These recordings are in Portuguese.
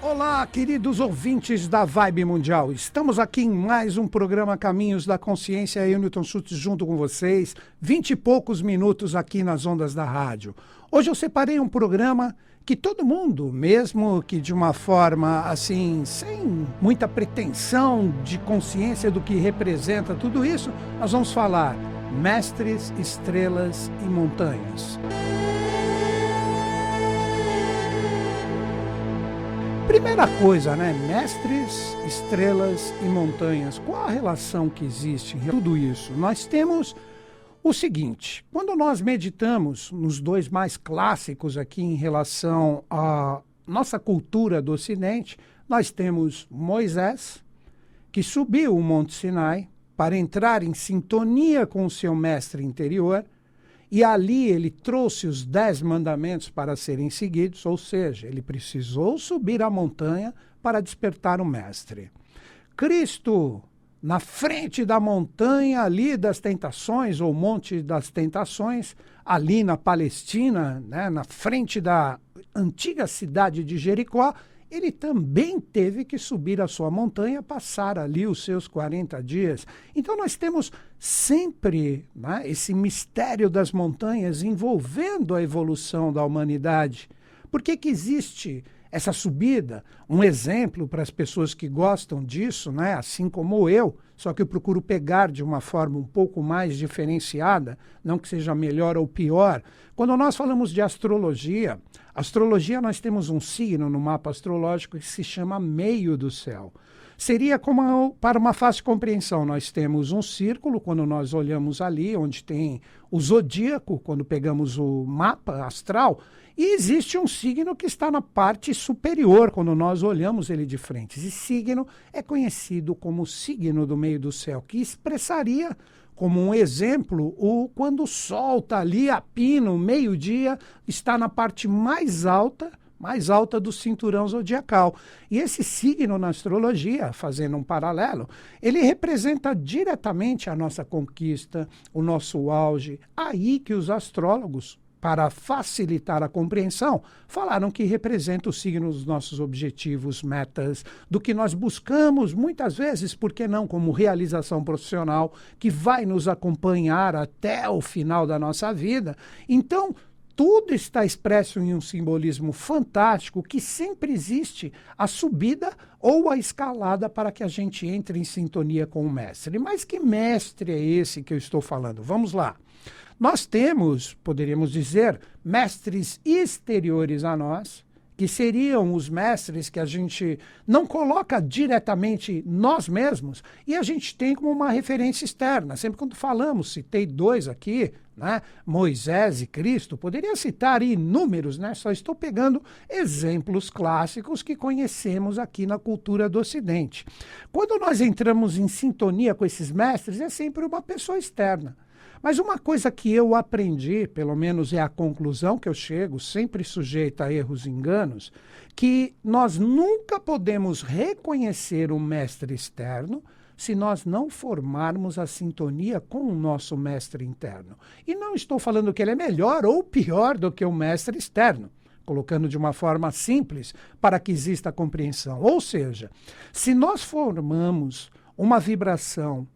Olá, queridos ouvintes da Vibe Mundial. Estamos aqui em mais um programa Caminhos da Consciência. Eu, Newton Schultz, junto com vocês. Vinte e poucos minutos aqui nas ondas da rádio. Hoje eu separei um programa que todo mundo, mesmo que de uma forma assim, sem muita pretensão de consciência do que representa tudo isso, nós vamos falar mestres, estrelas e montanhas. Primeira coisa, né? Mestres, estrelas e montanhas. Qual a relação que existe em tudo isso? Nós temos o seguinte: quando nós meditamos nos dois mais clássicos aqui em relação à nossa cultura do Ocidente, nós temos Moisés, que subiu o Monte Sinai para entrar em sintonia com o seu mestre interior e ali ele trouxe os dez mandamentos para serem seguidos, ou seja, ele precisou subir a montanha para despertar o Mestre. Cristo, na frente da montanha ali das tentações, ou Monte das Tentações, ali na Palestina, né, na frente da antiga cidade de Jericó, ele também teve que subir a sua montanha, passar ali os seus 40 dias. Então nós temos sempre né, esse mistério das montanhas envolvendo a evolução da humanidade. Por que, que existe essa subida? Um exemplo para as pessoas que gostam disso, né, assim como eu, só que eu procuro pegar de uma forma um pouco mais diferenciada, não que seja melhor ou pior. Quando nós falamos de astrologia, astrologia nós temos um signo no mapa astrológico que se chama meio do céu. Seria como para uma fácil compreensão, nós temos um círculo quando nós olhamos ali, onde tem o zodíaco, quando pegamos o mapa astral, e existe um signo que está na parte superior, quando nós olhamos ele de frente. Esse signo é conhecido como signo do meio do céu, que expressaria como um exemplo, o quando o sol está ali a pino, meio-dia, está na parte mais alta, mais alta do cinturão zodiacal. E esse signo na astrologia, fazendo um paralelo, ele representa diretamente a nossa conquista, o nosso auge. Aí que os astrólogos para facilitar a compreensão, falaram que representa o signo dos nossos objetivos, metas, do que nós buscamos, muitas vezes, por que não, como realização profissional, que vai nos acompanhar até o final da nossa vida. Então, tudo está expresso em um simbolismo fantástico que sempre existe a subida ou a escalada para que a gente entre em sintonia com o mestre. Mas que mestre é esse que eu estou falando? Vamos lá. Nós temos, poderíamos dizer, mestres exteriores a nós, que seriam os mestres que a gente não coloca diretamente nós mesmos e a gente tem como uma referência externa. Sempre quando falamos, citei dois aqui, né? Moisés e Cristo, poderia citar inúmeros, né? Só estou pegando exemplos clássicos que conhecemos aqui na cultura do Ocidente. Quando nós entramos em sintonia com esses mestres, é sempre uma pessoa externa. Mas uma coisa que eu aprendi, pelo menos é a conclusão que eu chego, sempre sujeita a erros e enganos, que nós nunca podemos reconhecer o mestre externo se nós não formarmos a sintonia com o nosso mestre interno. E não estou falando que ele é melhor ou pior do que o mestre externo colocando de uma forma simples para que exista compreensão. Ou seja, se nós formamos uma vibração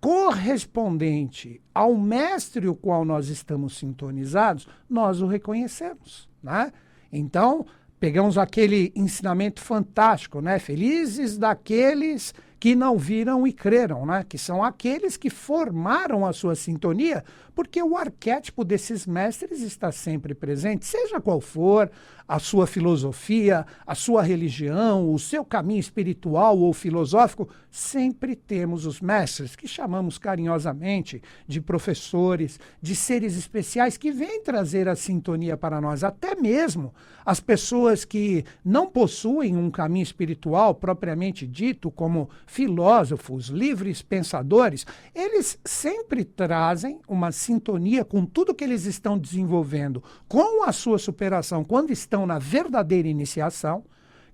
correspondente ao mestre o qual nós estamos sintonizados, nós o reconhecemos. Né? Então, pegamos aquele ensinamento fantástico, né? Felizes daqueles que não viram e creram, né? que são aqueles que formaram a sua sintonia, porque o arquétipo desses mestres está sempre presente, seja qual for a sua filosofia, a sua religião, o seu caminho espiritual ou filosófico, sempre temos os mestres, que chamamos carinhosamente de professores, de seres especiais que vêm trazer a sintonia para nós, até mesmo as pessoas que não possuem um caminho espiritual propriamente dito, como filósofos, livres pensadores, eles sempre trazem uma sintonia com tudo que eles estão desenvolvendo, com a sua superação, quando estão na verdadeira iniciação,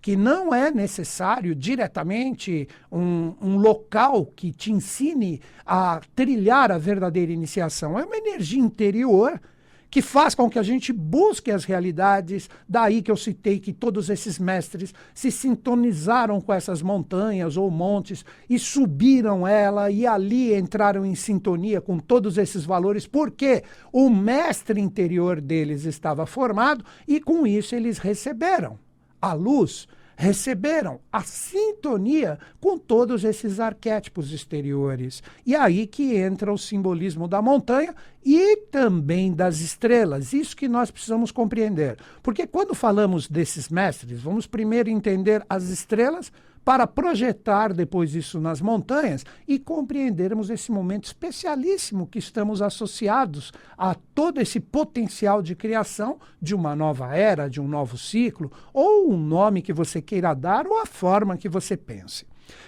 que não é necessário diretamente um, um, local que te ensine a trilhar a verdadeira iniciação. É uma energia interior que faz com que a gente busque as realidades. Daí que eu citei que todos esses mestres se sintonizaram com essas montanhas ou montes e subiram ela e ali entraram em sintonia com todos esses valores, porque o mestre interior deles estava formado e com isso eles receberam a luz receberam a sintonia com todos esses arquétipos exteriores. E aí que entra o simbolismo da montanha e também das estrelas. Isso que nós precisamos compreender. Porque quando falamos desses mestres, vamos primeiro entender as estrelas para projetar depois isso nas montanhas e compreendermos esse momento especialíssimo que estamos associados a todo esse potencial de criação de uma nova era, de um novo ciclo, ou um nome que você queira dar, ou a forma que você pense.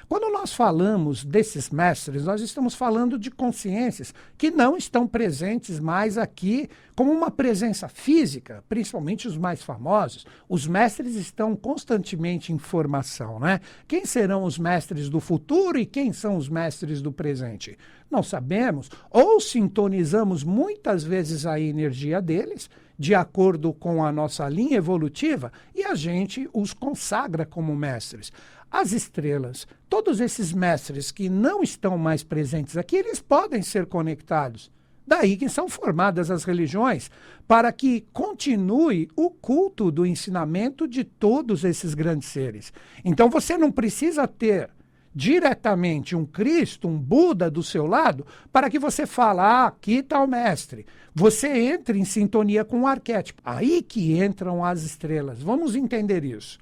Quando nós falamos desses mestres, nós estamos falando de consciências que não estão presentes mais aqui como uma presença física, principalmente os mais famosos. Os mestres estão constantemente em formação, né? Quem serão os mestres do futuro e quem são os mestres do presente? Não sabemos, ou sintonizamos muitas vezes a energia deles de acordo com a nossa linha evolutiva e a gente os consagra como mestres. As estrelas, todos esses mestres que não estão mais presentes aqui, eles podem ser conectados. Daí que são formadas as religiões, para que continue o culto do ensinamento de todos esses grandes seres. Então você não precisa ter diretamente um Cristo, um Buda do seu lado, para que você fale, ah, aqui está o mestre. Você entra em sintonia com o arquétipo. Aí que entram as estrelas. Vamos entender isso.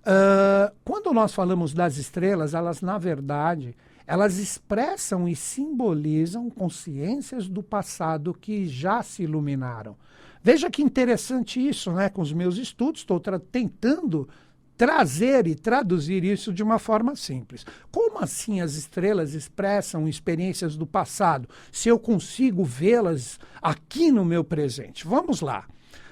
Uh, quando nós falamos das estrelas, elas, na verdade, elas expressam e simbolizam consciências do passado que já se iluminaram. Veja que interessante isso, né? Com os meus estudos, estou tentando trazer e traduzir isso de uma forma simples. Como assim as estrelas expressam experiências do passado, se eu consigo vê-las aqui no meu presente? Vamos lá.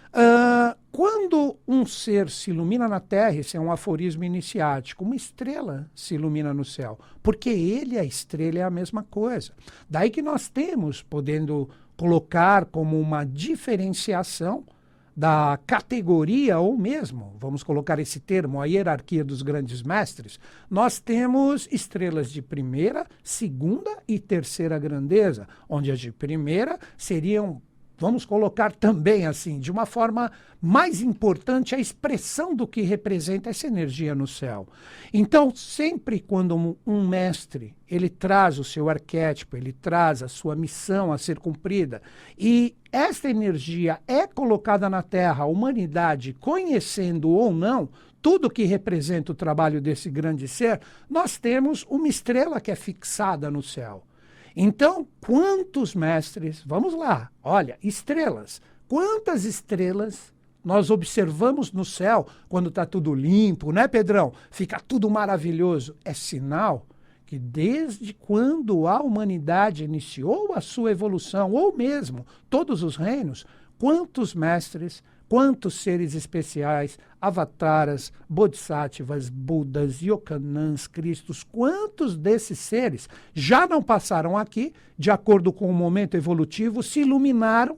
Uh, quando um ser se ilumina na Terra, esse é um aforismo iniciático, uma estrela se ilumina no céu, porque ele e a estrela é a mesma coisa. Daí que nós temos, podendo colocar como uma diferenciação da categoria, ou mesmo, vamos colocar esse termo, a hierarquia dos grandes mestres, nós temos estrelas de primeira, segunda e terceira grandeza, onde as de primeira seriam vamos colocar também assim, de uma forma mais importante, a expressão do que representa essa energia no céu. Então, sempre quando um, um, mestre ele traz o seu arquétipo, ele traz a sua missão a ser cumprida, e esta energia é colocada na Terra, a humanidade, conhecendo ou não, tudo que representa o trabalho desse grande ser, nós temos uma estrela que é fixada no céu. Então, quantos mestres, vamos lá, olha, estrelas, quantas estrelas nós observamos no céu quando está tudo limpo, né, Pedrão? Fica tudo maravilhoso. É sinal que desde quando a humanidade iniciou a sua evolução, ou mesmo todos os reinos, quantos mestres Quantos seres especiais, avataras, bodhisattvas, budas, yokanãs, cristos, quantos desses seres já não passaram aqui, de acordo com o momento evolutivo, se iluminaram,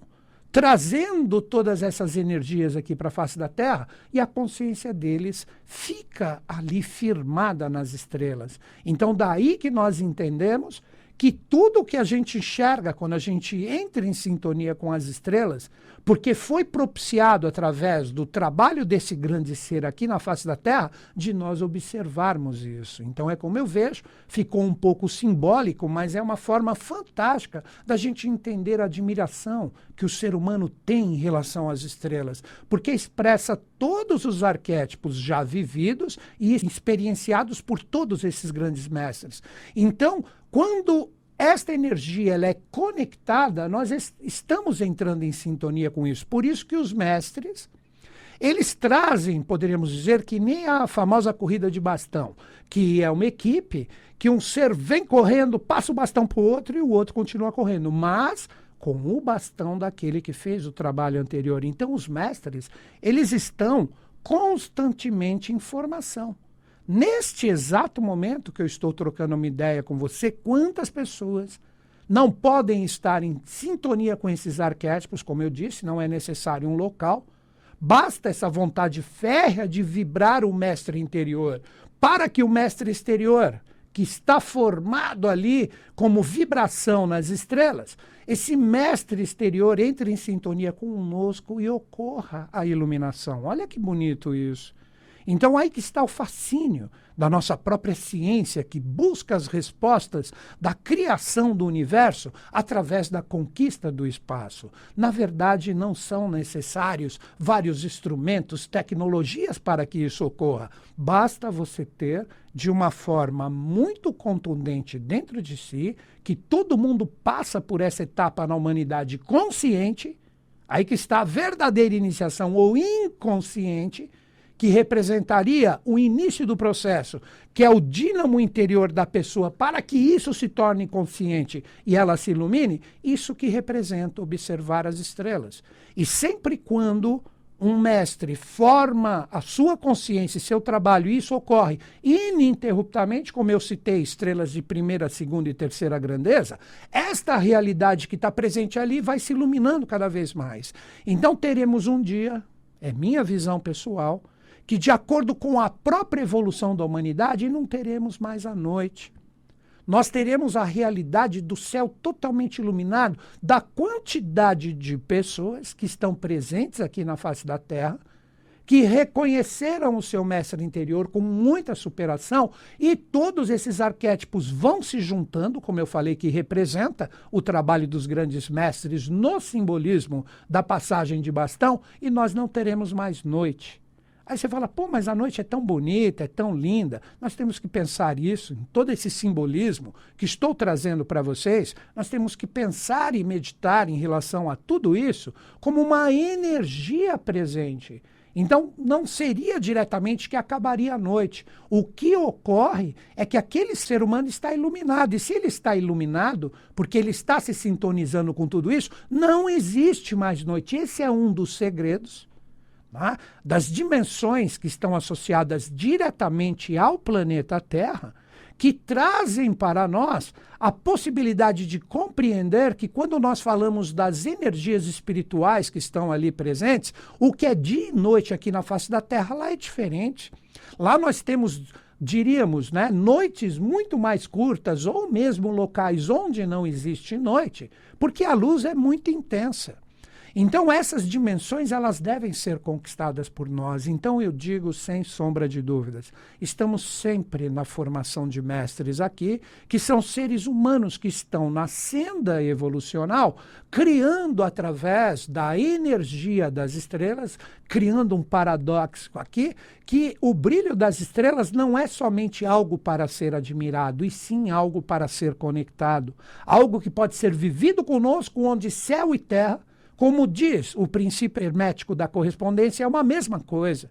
trazendo todas essas energias aqui para a face da Terra, e a consciência deles fica ali firmada nas estrelas. Então, daí que nós entendemos que tudo que a gente enxerga quando a gente entra em sintonia com as estrelas, porque foi propiciado através do trabalho desse grande ser aqui na face da Terra, de nós observarmos isso. Então é como eu vejo, ficou um pouco simbólico, mas é uma forma fantástica da gente entender a admiração que o ser humano tem em relação às estrelas, porque expressa todos os arquétipos já vividos e experienciados por todos esses grandes mestres. Então, quando esta energia ela é conectada, nós est estamos entrando em sintonia com isso. Por isso que os mestres, eles trazem, poderíamos dizer, que nem a famosa corrida de bastão, que é uma equipe que um ser vem correndo, passa o bastão para o outro e o outro continua correndo, mas com o bastão daquele que fez o trabalho anterior. Então, os mestres, eles estão constantemente em formação. Neste exato momento que eu estou trocando uma ideia com você, quantas pessoas não podem estar em sintonia com esses arquétipos, como eu disse, não é necessário um local. Basta essa vontade férrea de vibrar o mestre interior para que o mestre exterior, que está formado ali como vibração nas estrelas, esse mestre exterior entre em sintonia conosco e ocorra a iluminação. Olha que bonito isso. Então, aí que está o fascínio da nossa própria ciência, que busca as respostas da criação do universo através da conquista do espaço. Na verdade, não são necessários vários instrumentos, tecnologias para que isso ocorra. Basta você ter, de uma forma muito contundente dentro de si, que todo mundo passa por essa etapa na humanidade consciente. Aí que está a verdadeira iniciação ou inconsciente que representaria o início do processo, que é o dínamo interior da pessoa, para que isso se torne consciente e ela se ilumine, isso que representa observar as estrelas. E sempre quando um mestre forma a sua consciência e seu trabalho, e isso ocorre ininterruptamente, como eu citei, estrelas de primeira, segunda e terceira grandeza, esta realidade que está presente ali vai se iluminando cada vez mais. Então teremos um dia, é minha visão pessoal, que, de acordo com a própria evolução da humanidade, não teremos mais a noite. Nós teremos a realidade do céu totalmente iluminado, da quantidade de pessoas que estão presentes aqui na face da Terra, que reconheceram o seu mestre interior com muita superação, e todos esses arquétipos vão se juntando, como eu falei, que representa o trabalho dos grandes mestres no simbolismo da passagem de bastão, e nós não teremos mais noite. Aí você fala, pô, mas a noite é tão bonita, é tão linda. Nós temos que pensar isso, em todo esse simbolismo que estou trazendo para vocês, nós temos que pensar e meditar em relação a tudo isso como uma energia presente. Então, não seria diretamente que acabaria a noite. O que ocorre é que aquele ser humano está iluminado. E se ele está iluminado, porque ele está se sintonizando com tudo isso, não existe mais noite. Esse é um dos segredos né, das dimensões que estão associadas diretamente ao planeta Terra, que trazem para nós a possibilidade de compreender que, quando nós falamos das energias espirituais que estão ali presentes, o que é dia e noite aqui na face da Terra lá é diferente. Lá nós temos diríamos, né, noites muito mais curtas ou mesmo locais onde não existe noite, porque a luz é muito intensa. Então essas dimensões elas devem ser conquistadas por nós. Então eu digo sem sombra de dúvidas, estamos sempre na formação de mestres aqui, que são seres humanos que estão na senda evolucional, criando através da energia das estrelas, criando um paradoxo aqui, que o brilho das estrelas não é somente algo para ser admirado, e sim algo para ser conectado, algo que pode ser vivido conosco onde céu e terra como diz o princípio hermético da correspondência, é uma mesma coisa.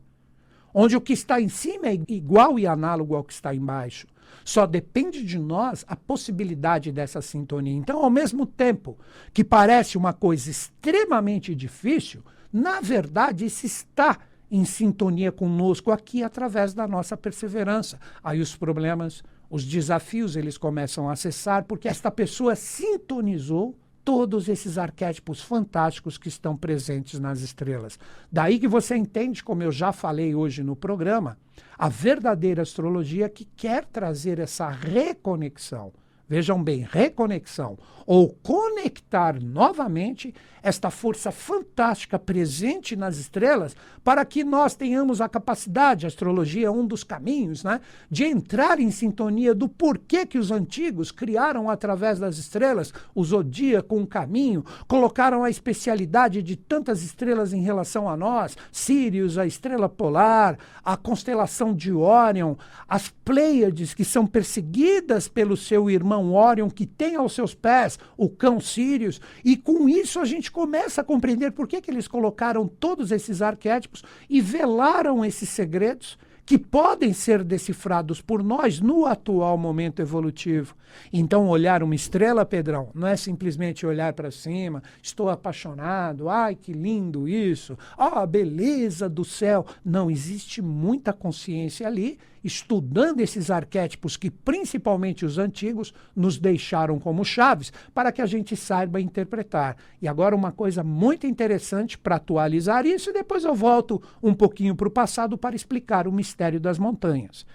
Onde o que está em cima é igual e análogo ao que está embaixo. Só depende de nós a possibilidade dessa sintonia. Então, ao mesmo tempo que parece uma coisa extremamente difícil, na verdade, isso está em sintonia conosco aqui através da nossa perseverança. Aí os problemas, os desafios, eles começam a cessar porque esta pessoa sintonizou todos esses arquétipos fantásticos que estão presentes nas estrelas. Daí que você entende, como eu já falei hoje no programa, a verdadeira astrologia que quer trazer essa reconexão vejam bem, reconexão ou conectar novamente esta força fantástica presente nas estrelas para que nós tenhamos a capacidade, a astrologia é um dos caminhos, né, de entrar em sintonia do porquê que os antigos criaram através das estrelas o zodíaco, um caminho, colocaram a especialidade de tantas estrelas em relação a nós, Sirius, a estrela polar, a constelação de Órion, as Pleiades que são perseguidas pelo seu irmão irmão Orion, que tem aos seus pés o cão Sirius, e com isso a gente começa a compreender por que, que eles colocaram todos esses arquétipos e velaram esses segredos que podem ser decifrados por nós no atual momento evolutivo. Então, olhar uma estrela, Pedrão, não é simplesmente olhar para cima, estou apaixonado, ai que lindo isso, ah, a beleza do céu. Não, existe muita consciência ali, estudando esses arquétipos que, principalmente os antigos, nos deixaram como chaves, para que a gente saiba interpretar. E agora, uma coisa muito interessante para atualizar isso, e depois eu volto um pouquinho para o passado para explicar o mistério das montanhas.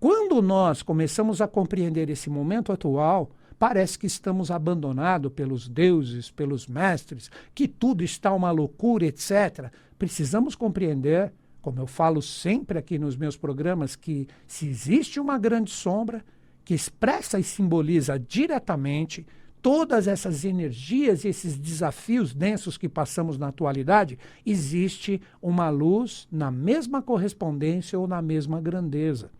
Quando nós começamos a compreender esse momento atual, parece que estamos abandonados pelos deuses, pelos mestres, que tudo está uma loucura, etc. Precisamos compreender, como eu falo sempre aqui nos meus programas, que se existe uma grande sombra que expressa e simboliza diretamente todas essas energias e esses desafios densos que passamos na atualidade, existe uma luz na mesma correspondência ou na mesma grandeza.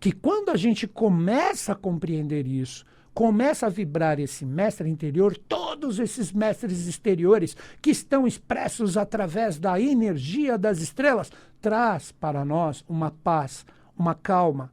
Que quando a gente começa a compreender isso, começa a vibrar esse mestre interior, todos esses mestres exteriores que estão expressos através da energia das estrelas, traz para nós uma paz, uma calma,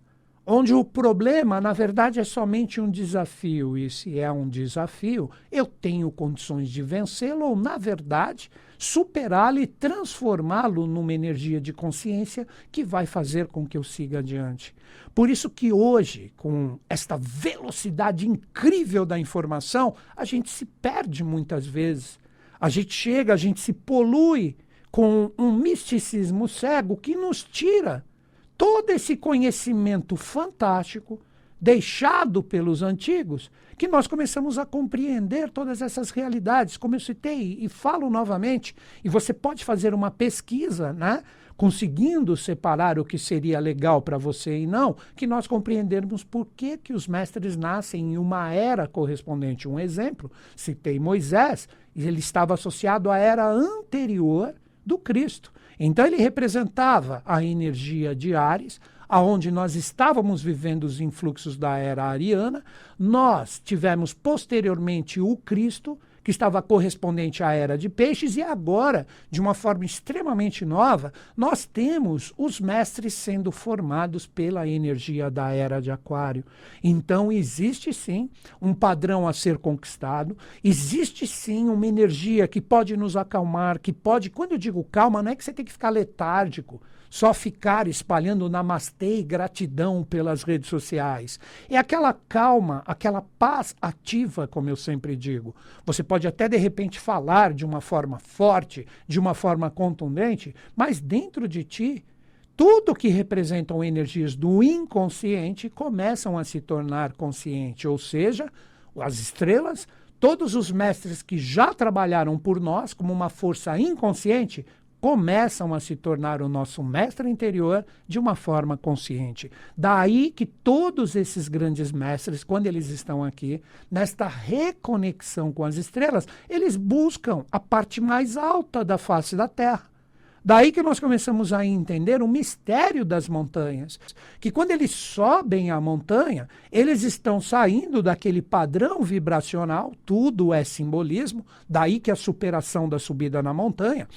onde o problema, na verdade, é somente um desafio. E se é um desafio, eu tenho condições de vencê-lo ou, na verdade, superá-lo e transformá-lo numa energia de consciência que vai fazer com que eu siga adiante. Por isso que hoje, com esta velocidade incrível da informação, a gente se perde muitas vezes. A gente chega, a gente se polui com um misticismo cego que nos tira todo esse conhecimento fantástico deixado pelos antigos, que nós começamos a compreender todas essas realidades, como eu citei e falo novamente, e você pode fazer uma pesquisa, né? conseguindo separar o que seria legal para você e não, que nós compreendermos por que, que os mestres nascem em uma era correspondente. Um exemplo, citei Moisés, e ele estava associado à era anterior do Cristo. Então ele representava a energia de Ares, aonde nós estávamos vivendo os influxos da era ariana. Nós tivemos posteriormente o Cristo, que estava correspondente à era de peixes, e agora, de uma forma extremamente nova, nós temos os mestres sendo formados pela energia da era de Aquário. Então, existe sim um padrão a ser conquistado, existe sim uma energia que pode nos acalmar, que pode, quando eu digo calma, não é que você tem que ficar letárgico só ficar espalhando namastê e gratidão pelas redes sociais. É aquela calma, aquela paz ativa, como eu sempre digo. Você pode até de repente falar de uma forma forte, de uma forma contundente, mas dentro de ti, tudo que representam energias do inconsciente começam a se tornar consciente, ou seja, as estrelas todos os mestres que já trabalharam por nós como uma força inconsciente começam a se tornar o nosso mestre interior de uma forma consciente. Daí que todos esses grandes mestres, quando eles estão aqui, nesta reconexão com as estrelas, eles buscam a parte mais alta da face da Terra. Daí que nós começamos a entender o mistério das montanhas, que quando eles sobem a montanha, eles estão saindo daquele padrão vibracional, tudo é simbolismo, daí que a superação da subida na montanha,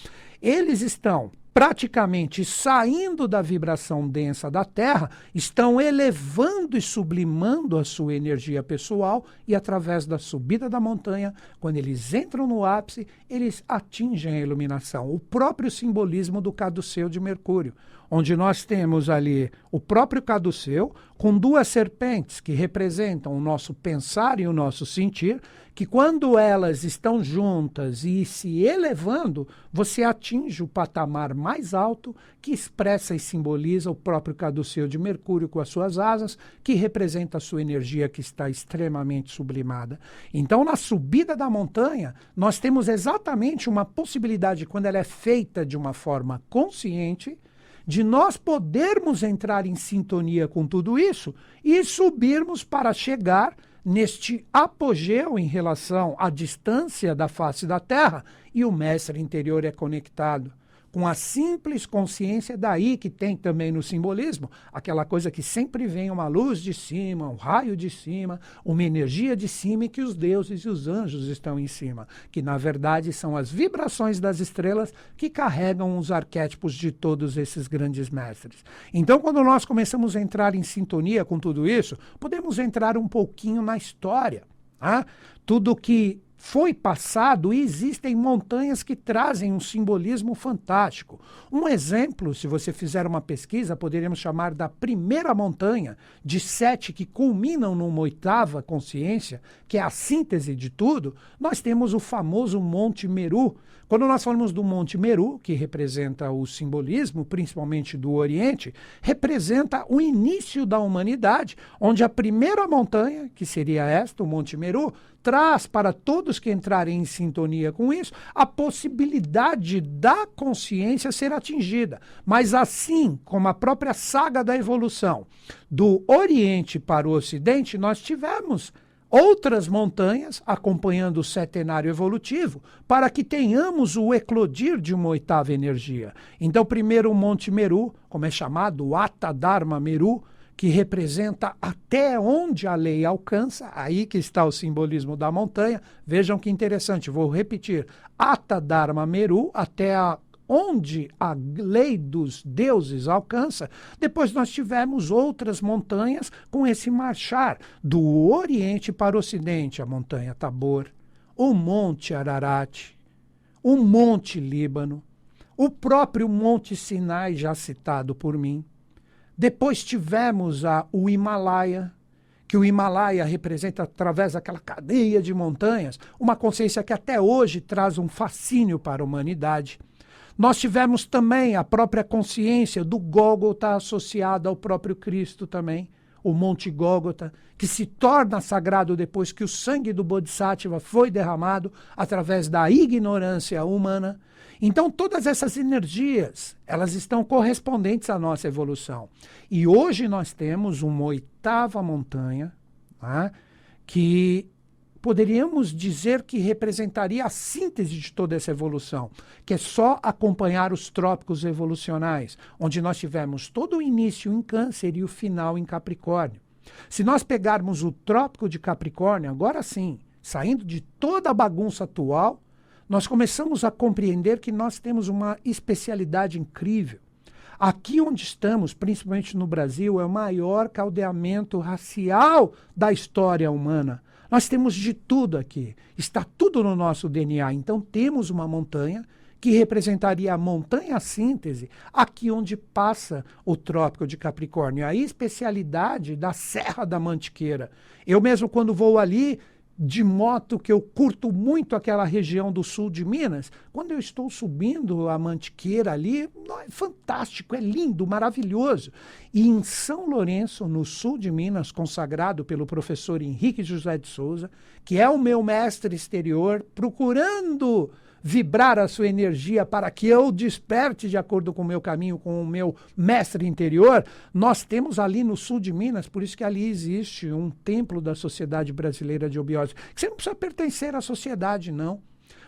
eles estão praticamente saindo da vibração densa da Terra, estão elevando e sublimando a sua energia pessoal e através da subida da montanha, quando eles entram no ápice, eles atingem a iluminação, o próprio simbolismo do caduceu de Mercúrio, onde nós temos ali o próprio caduceu com duas serpentes que representam o nosso pensar e o nosso sentir, que quando elas estão juntas e se elevando, você atinge o patamar mais alto que expressa e simboliza o próprio caduceu de Mercúrio com as suas asas, que representa a sua energia que está extremamente sublimada. Então, na subida da montanha, nós temos exatamente uma possibilidade, quando ela é feita de uma forma consciente, de nós podermos entrar em sintonia com tudo isso e subirmos para chegar neste apogeu em relação à distância da face da Terra e o mestre interior é conectado. Com a simples consciência, daí que tem também no simbolismo aquela coisa que sempre vem uma luz de cima, um raio de cima, uma energia de cima e que os deuses e os anjos estão em cima, que na verdade são as vibrações das estrelas que carregam os arquétipos de todos esses grandes mestres. Então, quando nós começamos a entrar em sintonia com tudo isso, podemos entrar um pouquinho na história. Ah? Tudo que foi passado e existem montanhas que trazem um simbolismo fantástico. Um exemplo, se você fizer uma pesquisa, poderíamos chamar da primeira montanha de sete que culminam numa oitava consciência, que é a síntese de tudo. Nós temos o famoso Monte Meru. Quando nós falamos do Monte Meru, que representa o simbolismo, principalmente do Oriente, representa o início da humanidade, onde a primeira montanha, que seria esta, o Monte Meru, traz para todos que entrarem em sintonia com isso a possibilidade da consciência ser atingida. Mas assim como a própria saga da evolução do Oriente para o Ocidente, nós tivemos outras montanhas acompanhando o setenário evolutivo para que tenhamos o eclodir de uma oitava energia. Então, primeiro o Monte Meru, como é chamado, o Atadharma Meru, que representa até onde a lei alcança, aí que está o simbolismo da montanha. Vejam que interessante, vou repetir: Ata Dharma Meru, até a onde a lei dos deuses alcança, depois nós tivemos outras montanhas com esse marchar do Oriente para o Ocidente, a montanha Tabor, o Monte Ararat, o Monte Líbano, o próprio Monte Sinai, já citado por mim, depois tivemos a, o Himalaia, que o Himalaia representa, através daquela cadeia de montanhas, uma consciência que até hoje traz um fascínio para a humanidade. Nós tivemos também a própria consciência do Gólgota associada ao próprio Cristo também, o Monte Gólgota, que se torna sagrado depois que o sangue do Bodhisattva foi derramado através da ignorância humana. Então, todas essas energias, elas estão correspondentes à nossa evolução. E hoje nós temos uma oitava montanha, né, que poderíamos dizer que representaria a síntese de toda essa evolução, que é só acompanhar os trópicos evolucionais, onde nós tivemos todo o início em Câncer e o final em Capricórnio. Se nós pegarmos o trópico de Capricórnio, agora sim, saindo de toda a bagunça atual, nós começamos a compreender que nós temos uma especialidade incrível. Aqui onde estamos, principalmente no Brasil, é o maior caldeamento racial da história humana. Nós temos de tudo aqui. Está tudo no nosso DNA. Então temos uma montanha que representaria a montanha síntese, aqui onde passa o Trópico de Capricórnio, a especialidade da Serra da Mantiqueira. Eu mesmo, quando vou ali, de moto que eu curto muito aquela região do sul de Minas, quando eu estou subindo a Mantiqueira ali, é fantástico, é lindo, maravilhoso. E em São Lourenço, no sul de Minas, consagrado pelo professor Henrique José de Souza, que é o meu mestre exterior, procurando vibrar a sua energia para que eu desperte de acordo com o meu caminho, com o meu mestre interior, nós temos ali no sul de Minas, por isso que ali existe um templo da Sociedade Brasileira de Obiose. Você não precisa pertencer à sociedade, não.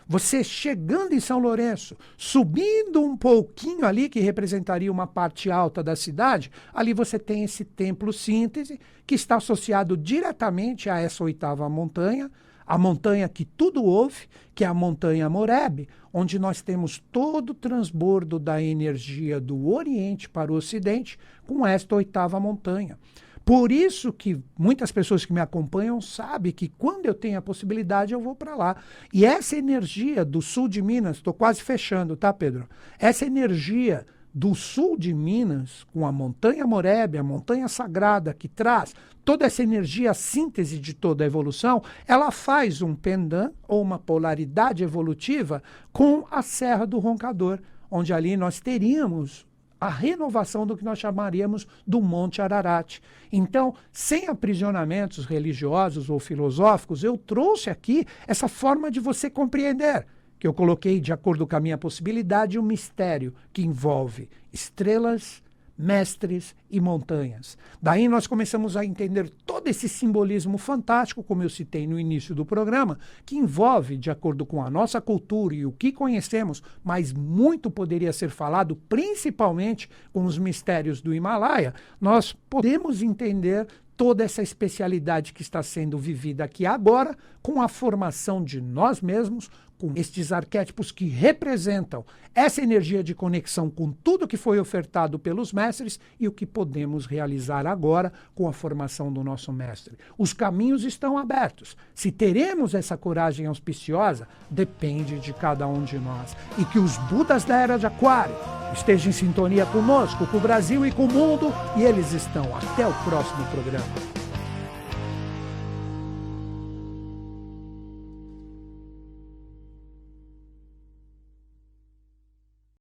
Você chegando em São Lourenço, subindo um pouquinho ali, que representaria uma parte alta da cidade, ali você tem esse templo síntese, que está associado diretamente a essa oitava montanha, a montanha que tudo houve, que é a montanha Moreb, onde nós temos todo o transbordo da energia do Oriente para o Ocidente com esta oitava montanha. Por isso que muitas pessoas que me acompanham sabem que quando eu tenho a possibilidade eu vou para lá. E essa energia do sul de Minas, estou quase fechando, tá, Pedro? Essa energia do sul de Minas, com a montanha Morebe, a montanha sagrada, que traz toda essa energia, a síntese de toda a evolução, ela faz um pendant ou uma polaridade evolutiva com a Serra do Roncador, onde ali nós teríamos a renovação do que nós chamaríamos do Monte Ararat. Então, sem aprisionamentos religiosos ou filosóficos, eu trouxe aqui essa forma de você compreender que eu coloquei de acordo com a minha possibilidade um mistério que envolve estrelas, mestres e montanhas. Daí nós começamos a entender todo esse simbolismo fantástico, como eu citei no início do programa, que envolve, de acordo com a nossa cultura e o que conhecemos, mas muito poderia ser falado, principalmente com os mistérios do Himalaia, nós podemos entender toda essa especialidade que está sendo vivida aqui agora, com a formação de nós mesmos, com estes arquétipos que representam essa energia de conexão com tudo que foi ofertado pelos mestres e o que podemos realizar agora com a formação do nosso mestre. Os caminhos estão abertos. Se teremos essa coragem auspiciosa, depende de cada um de nós. E que os Budas da Era de Aquário estejam em sintonia conosco, com o Brasil e com o mundo, e eles estão. Até o próximo programa.